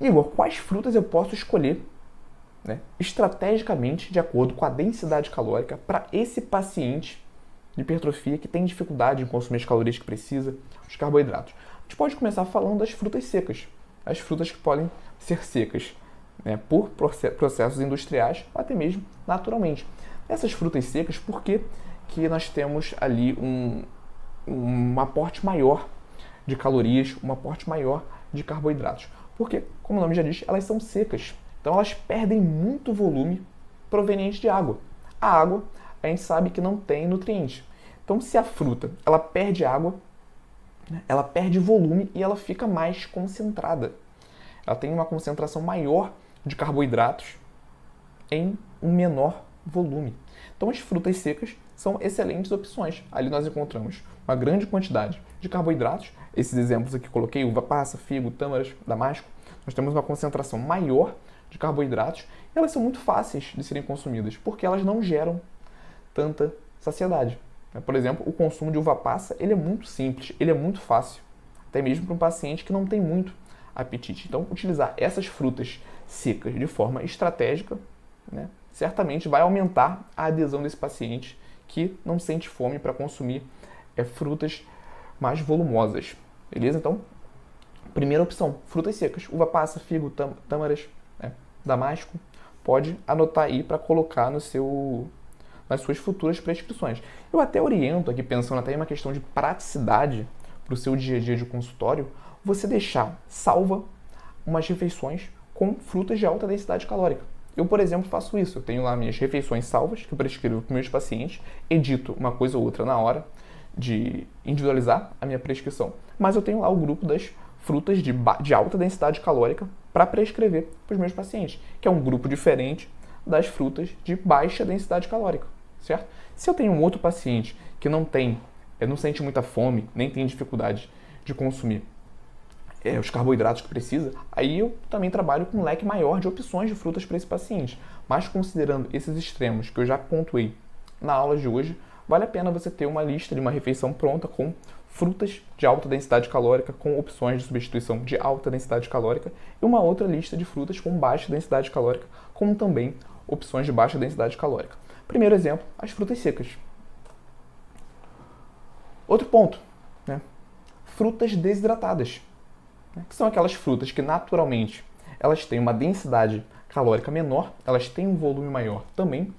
Igor, quais frutas eu posso escolher né, estrategicamente de acordo com a densidade calórica para esse paciente de hipertrofia que tem dificuldade em consumir as calorias que precisa, os carboidratos? A gente pode começar falando das frutas secas, as frutas que podem ser secas né, por processos industriais ou até mesmo naturalmente. Essas frutas secas, por que, que nós temos ali um, um aporte maior de calorias, um aporte maior de carboidratos? Porque, como o nome já diz, elas são secas. Então elas perdem muito volume proveniente de água. A água, a gente sabe que não tem nutrientes. Então, se a fruta ela perde água, né, ela perde volume e ela fica mais concentrada. Ela tem uma concentração maior de carboidratos em um menor volume. Então, as frutas secas são excelentes opções. Ali nós encontramos uma grande quantidade de carboidratos. Esses exemplos aqui coloquei, uva passa, figo, tâmaras, damasco. Nós temos uma concentração maior de carboidratos e elas são muito fáceis de serem consumidas, porque elas não geram tanta saciedade. Por exemplo, o consumo de uva passa ele é muito simples, ele é muito fácil, até mesmo para um paciente que não tem muito apetite. Então, utilizar essas frutas secas de forma estratégica, né, certamente vai aumentar a adesão desse paciente que não sente fome para consumir é, frutas mais volumosas. Beleza? Então, primeira opção, frutas secas, uva passa, figo, tâmaras, né, damasco. Pode anotar aí para colocar no seu, nas suas futuras prescrições. Eu até oriento aqui, pensando até em uma questão de praticidade para o seu dia a dia de consultório, você deixar salva umas refeições com frutas de alta densidade calórica. Eu, por exemplo, faço isso. Eu tenho lá minhas refeições salvas que eu prescrevo para meus pacientes, edito uma coisa ou outra na hora de individualizar a minha prescrição. Mas eu tenho lá o grupo das frutas de, de alta densidade calórica para prescrever para os meus pacientes, que é um grupo diferente das frutas de baixa densidade calórica, certo? Se eu tenho um outro paciente que não tem, eh, não sente muita fome, nem tem dificuldade de consumir é, os carboidratos que precisa, aí eu também trabalho com um leque maior de opções de frutas para esse paciente. Mas considerando esses extremos que eu já pontuei na aula de hoje, vale a pena você ter uma lista de uma refeição pronta com frutas de alta densidade calórica com opções de substituição de alta densidade calórica e uma outra lista de frutas com baixa densidade calórica, como também opções de baixa densidade calórica. Primeiro exemplo, as frutas secas. Outro ponto, né? frutas desidratadas né, que são aquelas frutas que naturalmente elas têm uma densidade calórica menor, elas têm um volume maior também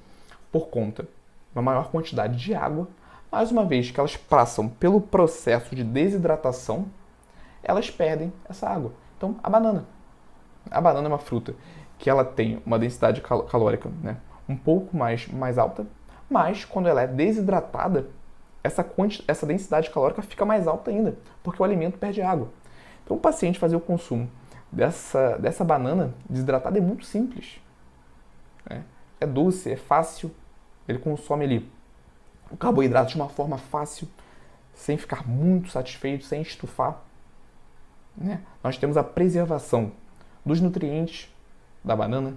por conta de uma maior quantidade de água, mas uma vez que elas passam pelo processo de desidratação, elas perdem essa água. Então, a banana. A banana é uma fruta que ela tem uma densidade calórica né, um pouco mais, mais alta, mas quando ela é desidratada, essa, essa densidade calórica fica mais alta ainda, porque o alimento perde água. Para um paciente fazer o consumo dessa, dessa banana desidratada é muito simples. Né? É doce, é fácil, ele consome ali o carboidrato de uma forma fácil, sem ficar muito satisfeito, sem estufar. Né? Nós temos a preservação dos nutrientes da banana.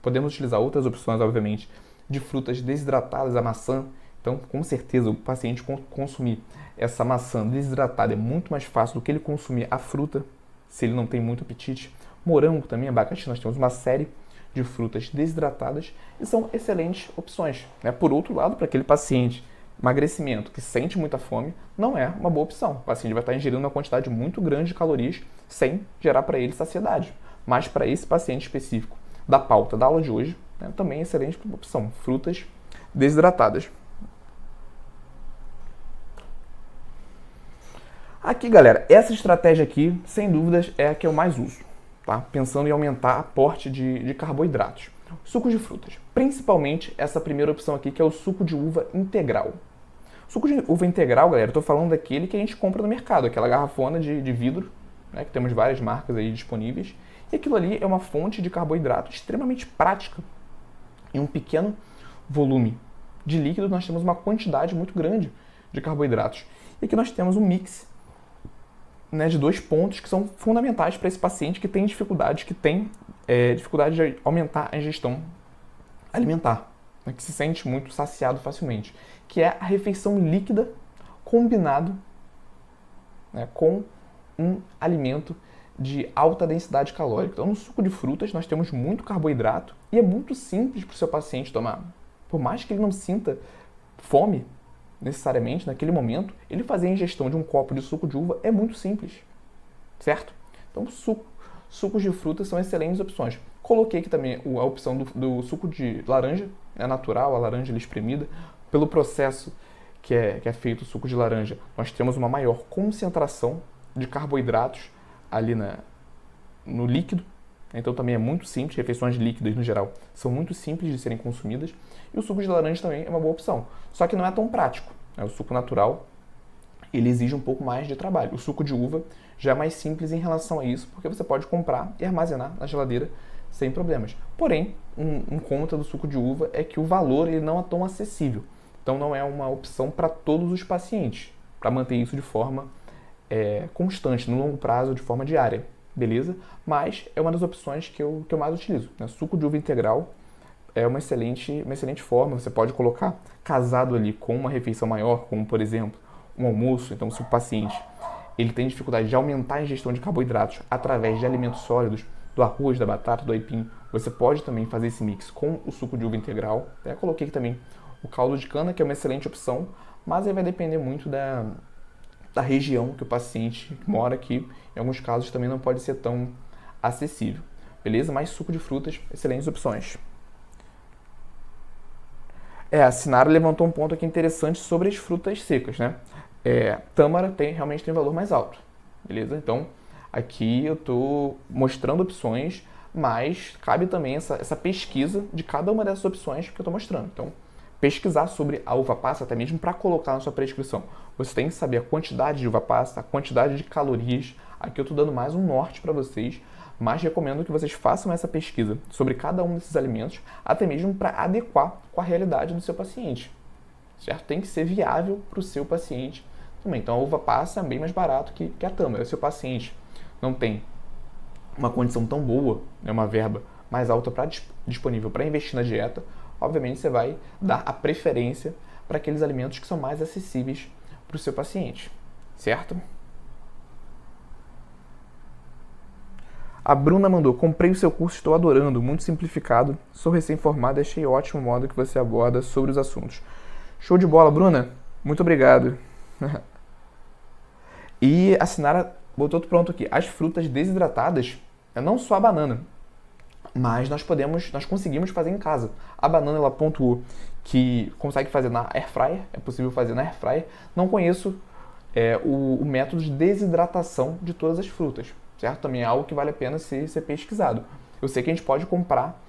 Podemos utilizar outras opções, obviamente, de frutas desidratadas, a maçã. Então, com certeza, o paciente consumir essa maçã desidratada é muito mais fácil do que ele consumir a fruta, se ele não tem muito apetite. Morango também, abacaxi, nós temos uma série de frutas desidratadas e são excelentes opções. Né? Por outro lado, para aquele paciente emagrecimento que sente muita fome, não é uma boa opção. O paciente vai estar ingerindo uma quantidade muito grande de calorias sem gerar para ele saciedade. Mas para esse paciente específico da pauta da aula de hoje, né, também é excelente opção, frutas desidratadas. Aqui, galera, essa estratégia aqui, sem dúvidas, é a que eu mais uso, tá? Pensando em aumentar aporte de, de carboidratos. Sucos de frutas, principalmente essa primeira opção aqui, que é o suco de uva integral. Suco de uva integral, galera, eu tô falando daquele que a gente compra no mercado, aquela garrafona de, de vidro, né, que temos várias marcas aí disponíveis. E aquilo ali é uma fonte de carboidrato extremamente prática. Em um pequeno volume de líquido, nós temos uma quantidade muito grande de carboidratos. E aqui nós temos um mix né, de dois pontos que são fundamentais para esse paciente que tem dificuldade, que tem é, dificuldade de aumentar a ingestão alimentar. né, que se sente muito saciado facilmente, que é a refeição líquida combinado né, com um alimento de alta densidade calórica. Então, no suco de frutas, nós temos muito carboidrato e é muito simples para o seu paciente tomar. Por mais que ele não sinta fome necessariamente naquele momento, ele fazer a ingestão de um copo de suco de uva é muito simples, certo? Então, suco, sucos de frutas são excelentes opções. Coloquei aqui também a opção do, do suco de laranja, é natural, a laranja espremida. Pelo processo que é, que é feito o suco de laranja, nós temos uma maior concentração de carboidratos ali na, no líquido. Então também é muito simples, refeições líquidas no geral são muito simples de serem consumidas. E o suco de laranja também é uma boa opção. Só que não é tão prático. Né? O suco natural ele exige um pouco mais de trabalho. O suco de uva já é mais simples em relação a isso, porque você pode comprar e armazenar na geladeira sem problemas. Porém, um, um conta do suco de uva é que o valor ele não é tão acessível. Então não é uma opção para todos os pacientes, para manter isso de forma é, constante, no longo prazo, de forma diária, beleza? Mas é uma das opções que eu, que eu mais utilizo. Né? Suco de uva integral é uma excelente, uma excelente forma, você pode colocar casado ali com uma refeição maior, como por exemplo um almoço, então se o paciente ele tem dificuldade de aumentar a ingestão de carboidratos através de alimentos sólidos, do arroz, da batata, do aipim, você pode também fazer esse mix com o suco de uva integral. Até coloquei aqui também o caldo de cana, que é uma excelente opção, mas aí vai depender muito da, da região que o paciente mora, que em alguns casos também não pode ser tão acessível. Beleza? Mas suco de frutas, excelentes opções. É, a Sinara levantou um ponto aqui interessante sobre as frutas secas, né? É, tâmara tem, realmente tem valor mais alto, beleza? Então, aqui eu estou mostrando opções, mas cabe também essa, essa pesquisa de cada uma dessas opções que eu estou mostrando. Então, pesquisar sobre a uva passa, até mesmo para colocar na sua prescrição. Você tem que saber a quantidade de uva passa, a quantidade de calorias. Aqui eu estou dando mais um norte para vocês, mas recomendo que vocês façam essa pesquisa sobre cada um desses alimentos, até mesmo para adequar com a realidade do seu paciente. Certo? Tem que ser viável para o seu paciente também. Então a uva passa é bem mais barato que, que a tâmara. Se o paciente não tem uma condição tão boa, né, uma verba mais alta pra, disponível para investir na dieta, obviamente você vai dar a preferência para aqueles alimentos que são mais acessíveis para o seu paciente, certo? A Bruna mandou: Comprei o seu curso, estou adorando, muito simplificado. Sou recém-formado e achei ótimo o modo que você aborda sobre os assuntos. Show de bola, Bruna. Muito obrigado. e a Sinara botou tudo pronto aqui. As frutas desidratadas, é não só a banana, mas nós podemos, nós conseguimos fazer em casa. A banana ela pontuou que consegue fazer na air fryer, é possível fazer na air fryer. Não conheço é, o, o, método de desidratação de todas as frutas, certo? Também é algo que vale a pena ser, ser pesquisado. Eu sei que a gente pode comprar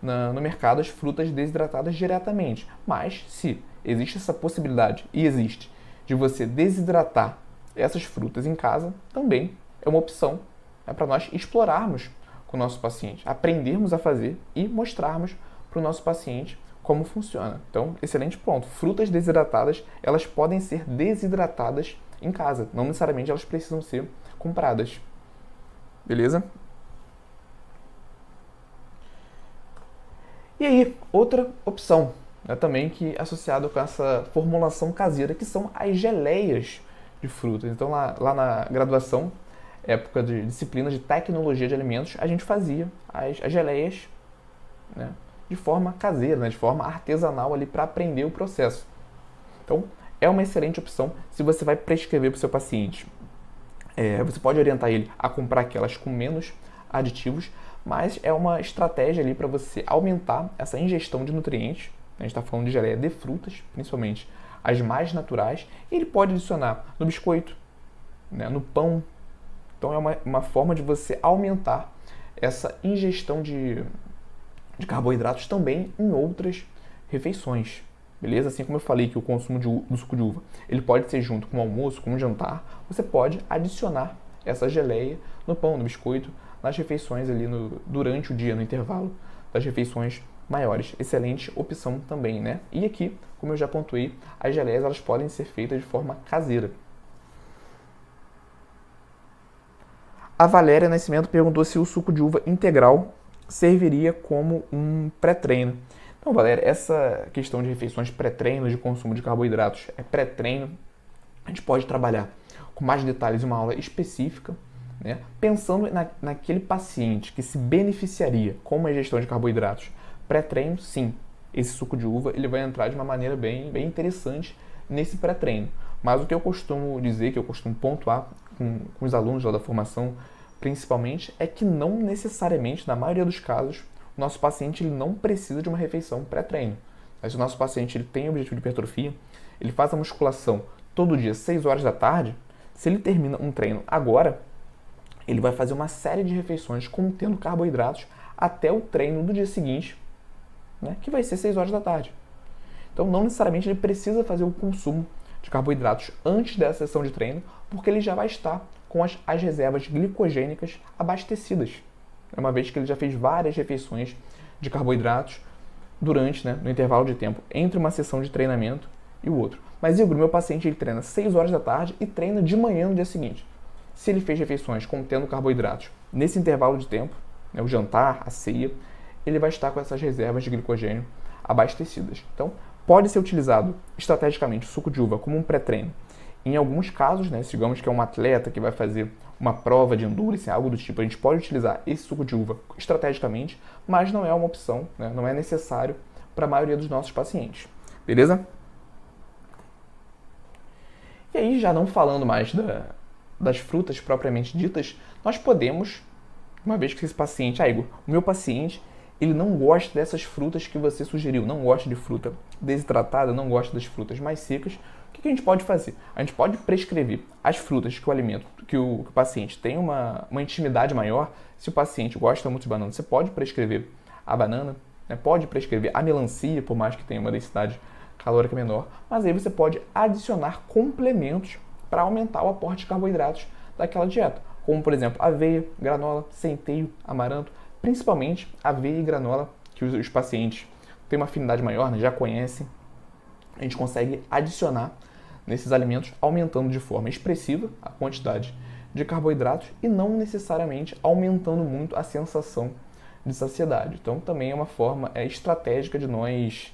na, no mercado as frutas desidratadas diretamente, mas se existe essa possibilidade e existe de você desidratar essas frutas em casa, também é uma opção é para nós explorarmos com o nosso paciente, aprendermos a fazer e mostrarmos para o nosso paciente como funciona. Então, excelente ponto. Frutas desidratadas, elas podem ser desidratadas em casa, não necessariamente elas precisam ser compradas. Beleza? E aí, outra opção né, também que é associado com essa formulação caseira, que são as geleias de frutas. Então, lá, lá na graduação, época de disciplina de tecnologia de alimentos, a gente fazia as, as geleias né, de forma caseira, né, de forma artesanal ali para aprender o processo. Então, é uma excelente opção se você vai prescrever para o seu paciente. É, você pode orientar ele a comprar aquelas com menos aditivos, mas é uma estratégia ali para você aumentar essa ingestão de nutrientes. A gente está falando de geleia de frutas, principalmente as mais naturais. Ele pode adicionar no biscoito, né, no pão. Então é uma, uma forma de você aumentar essa ingestão de, de carboidratos também em outras refeições. Beleza? Assim como eu falei que o consumo de, do suco de uva ele pode ser junto com o almoço, com o jantar, você pode adicionar essa geleia no pão, no biscoito, nas refeições ali no, durante o dia, no intervalo das refeições maiores. Excelente opção também, né? E aqui, como eu já pontuei, as geleias elas podem ser feitas de forma caseira. A Valéria Nascimento perguntou se o suco de uva integral serviria como um pré-treino. Então, galera, essa questão de refeições pré-treino, de consumo de carboidratos é pré-treino, a gente pode trabalhar com mais detalhes uma aula específica, né? pensando na, naquele paciente que se beneficiaria com uma ingestão de carboidratos pré-treino, sim, esse suco de uva ele vai entrar de uma maneira bem, bem interessante nesse pré-treino. Mas o que eu costumo dizer, que eu costumo pontuar com, com os alunos lá da formação, principalmente, é que não necessariamente, na maioria dos casos, o nosso paciente ele não precisa de uma refeição pré-treino. Mas se o nosso paciente ele tem objetivo de hipertrofia, ele faz a musculação todo dia, 6 horas da tarde, se ele termina um treino agora, ele vai fazer uma série de refeições contendo carboidratos até o treino do dia seguinte, né, que vai ser 6 horas da tarde. Então, não necessariamente ele precisa fazer o consumo de carboidratos antes dessa sessão de treino, porque ele já vai estar com as, as reservas glicogênicas abastecidas, uma vez que ele já fez várias refeições de carboidratos durante, né, no intervalo de tempo entre uma sessão de treinamento e o outro. Mas Igor, meu paciente ele treina 6 horas da tarde e treina de manhã no dia seguinte. Se ele fez refeições contendo carboidratos nesse intervalo de tempo, né, o jantar, a ceia, ele vai estar com essas reservas de glicogênio abastecidas. Então, pode ser utilizado estrategicamente o suco de uva como um pré-treino. Em alguns casos, né, digamos que é um atleta que vai fazer uma prova de endurance, algo do tipo, a gente pode utilizar esse suco de uva estrategicamente, mas não é uma opção, né, não é necessário para a maioria dos nossos pacientes. Beleza? E aí, já não falando mais da, das frutas propriamente ditas, nós podemos, uma vez que esse paciente, ah, Igor, o meu paciente ele não gosta dessas frutas que você sugeriu, não gosta de fruta desidratada, não gosta das frutas mais secas, o que a gente pode fazer? A gente pode prescrever as frutas que o alimento, que o, que o paciente tem uma, uma intimidade maior. Se o paciente gosta muito de banana, você pode prescrever a banana, né? pode prescrever a melancia, por mais que tenha uma densidade calórica menor, mas aí você pode adicionar complementos para aumentar o aporte de carboidratos daquela dieta, como por exemplo aveia, granola, centeio, amaranto, principalmente aveia e granola, que os, os pacientes têm uma afinidade maior, né, já conhecem, a gente consegue adicionar nesses alimentos, aumentando de forma expressiva a quantidade de carboidratos e não necessariamente aumentando muito a sensação de saciedade. Então, também é uma forma é, estratégica de nós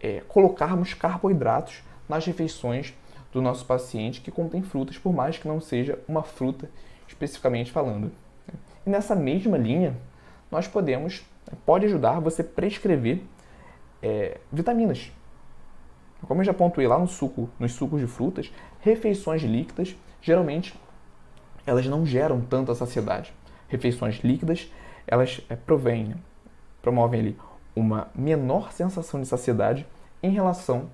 é, colocarmos carboidratos nas refeições do nosso paciente que contém frutas, por mais que não seja uma fruta especificamente falando. E nessa mesma linha, nós podemos, pode ajudar você prescrever é, vitaminas. Como eu já pontuei lá no suco, nos sucos de frutas, refeições líquidas, geralmente, elas não geram tanta saciedade. Refeições líquidas, elas é, provêm, promovem ali uma menor sensação de saciedade em relação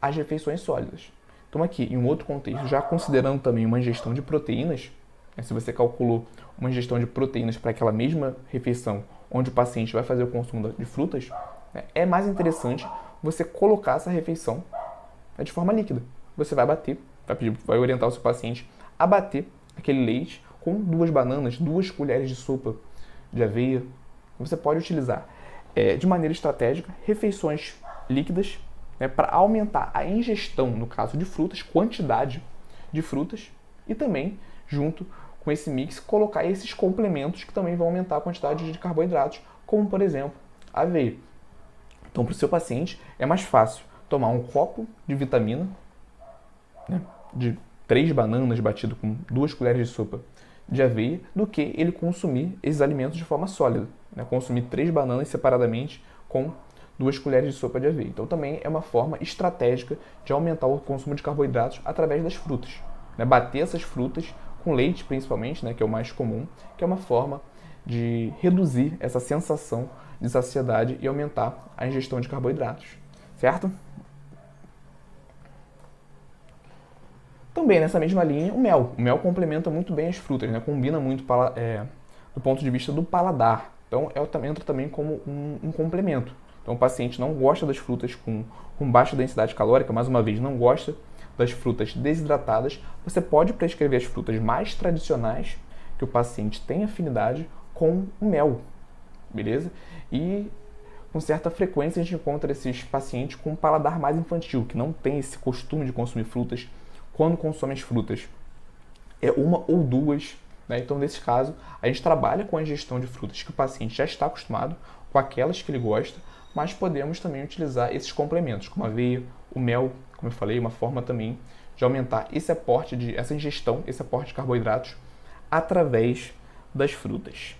às refeições sólidas. Então aqui, em um outro contexto, já considerando também uma ingestão de proteínas, né, se você calculou uma ingestão de proteínas para aquela mesma refeição onde o paciente vai fazer o consumo de frutas, é mais interessante você colocar essa refeição né, de forma líquida. Você vai bater, vai, pedir, vai orientar o seu paciente a bater aquele leite com duas bananas, duas colheres de sopa de aveia. Você pode utilizar é, de maneira estratégica refeições líquidas né, para aumentar a ingestão, no caso de frutas, quantidade de frutas e também, junto com esse mix, colocar esses complementos que também vão aumentar a quantidade de carboidratos, como por exemplo a aveia. Então, para o seu paciente, é mais fácil tomar um copo de vitamina, né, de três bananas batido com duas colheres de sopa de aveia, do que ele consumir esses alimentos de forma sólida. Né, consumir três bananas separadamente com duas colheres de sopa de aveia. Então, também é uma forma estratégica de aumentar o consumo de carboidratos através das frutas. Né, bater essas frutas com leite principalmente, né, que é o mais comum, que é uma forma de reduzir essa sensação de saciedade e aumentar a ingestão de carboidratos, certo? Também nessa mesma linha, o mel. O mel complementa muito bem as frutas, né? combina muito é, do ponto de vista do paladar. Então, é, entra também como um, um complemento. Então, o paciente não gosta das frutas com, com baixa densidade calórica, mais uma vez, não gosta das frutas desidratadas, você pode prescrever as frutas mais tradicionais que o paciente tem afinidade com o mel, beleza? E com certa frequência a gente encontra esses pacientes com um paladar mais infantil, que não tem esse costume de consumir frutas quando consome as frutas. É uma ou duas, né? Então, nesse caso, a gente trabalha com a ingestão de frutas que o paciente já está acostumado, com aquelas que ele gosta, mas podemos também utilizar esses complementos, como a aveia, o mel, como eu falei, uma forma também de aumentar esse aporte de essa ingestão, esse aporte de carboidratos através das frutas.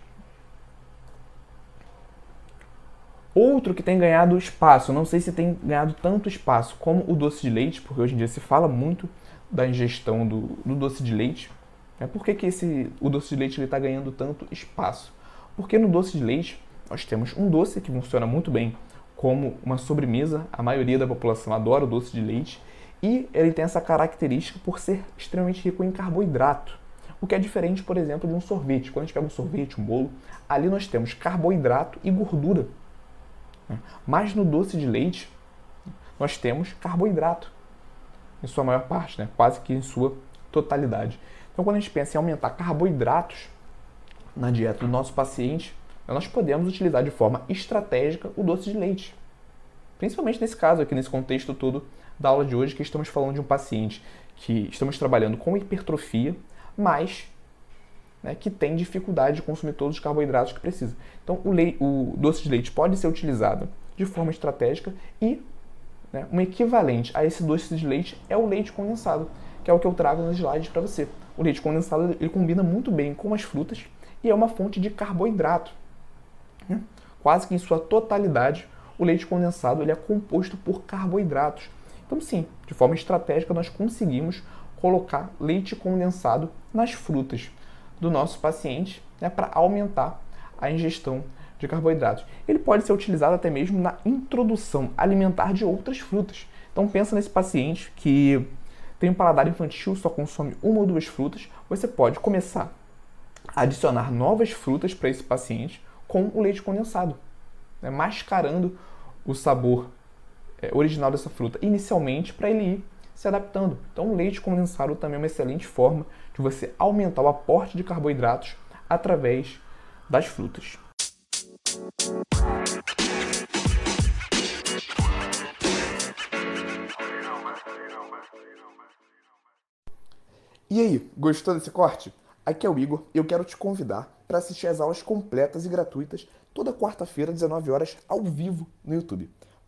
Outro que tem ganhado espaço, não sei se tem ganhado tanto espaço como o doce de leite, porque hoje em dia se fala muito da ingestão do, do doce de leite. É Por que, que esse, o doce de leite está ganhando tanto espaço? Porque no doce de leite nós temos um doce que funciona muito bem como uma sobremesa, a maioria da população adora o doce de leite, e ele tem essa característica por ser extremamente rico em carboidrato. O que é diferente, por exemplo, de um sorvete. Quando a gente pega um sorvete, um bolo, ali nós temos carboidrato e gordura. Mas no doce de leite, nós temos carboidrato, em sua maior parte, né? quase que em sua totalidade. Então, quando a gente pensa em aumentar carboidratos na dieta do nosso paciente, nós podemos utilizar de forma estratégica o doce de leite. Principalmente nesse caso aqui, nesse contexto todo da aula de hoje, que estamos falando de um paciente que estamos trabalhando com hipertrofia, mas né, que tem dificuldade de consumir todos os carboidratos que precisa. Então, o, o doce de leite pode ser utilizado de forma estratégica e né, um equivalente a esse doce de leite é o leite condensado, que é o que eu trago nos slides para você. O leite condensado ele combina muito bem com as frutas e é uma fonte de carboidrato. Né? Quase que em sua totalidade, o leite condensado ele é composto por carboidratos. Então, sim, de forma estratégica, nós conseguimos colocar leite condensado nas frutas do nosso paciente né, para aumentar a ingestão de carboidratos. Ele pode ser utilizado até mesmo na introdução alimentar de outras frutas. Então pensa nesse paciente que tem um paladar infantil, só consome uma ou duas frutas, você pode começar a adicionar novas frutas para esse paciente com o leite condensado, né, mascarando o sabor é, original dessa fruta inicialmente para ele ir se adaptando. Então, o leite condensado também é uma excelente forma de você aumentar o aporte de carboidratos através das frutas. E aí, gostou desse corte? Aqui é o Igor e eu quero te convidar para assistir às aulas completas e gratuitas toda quarta-feira, 19 horas, ao vivo no YouTube.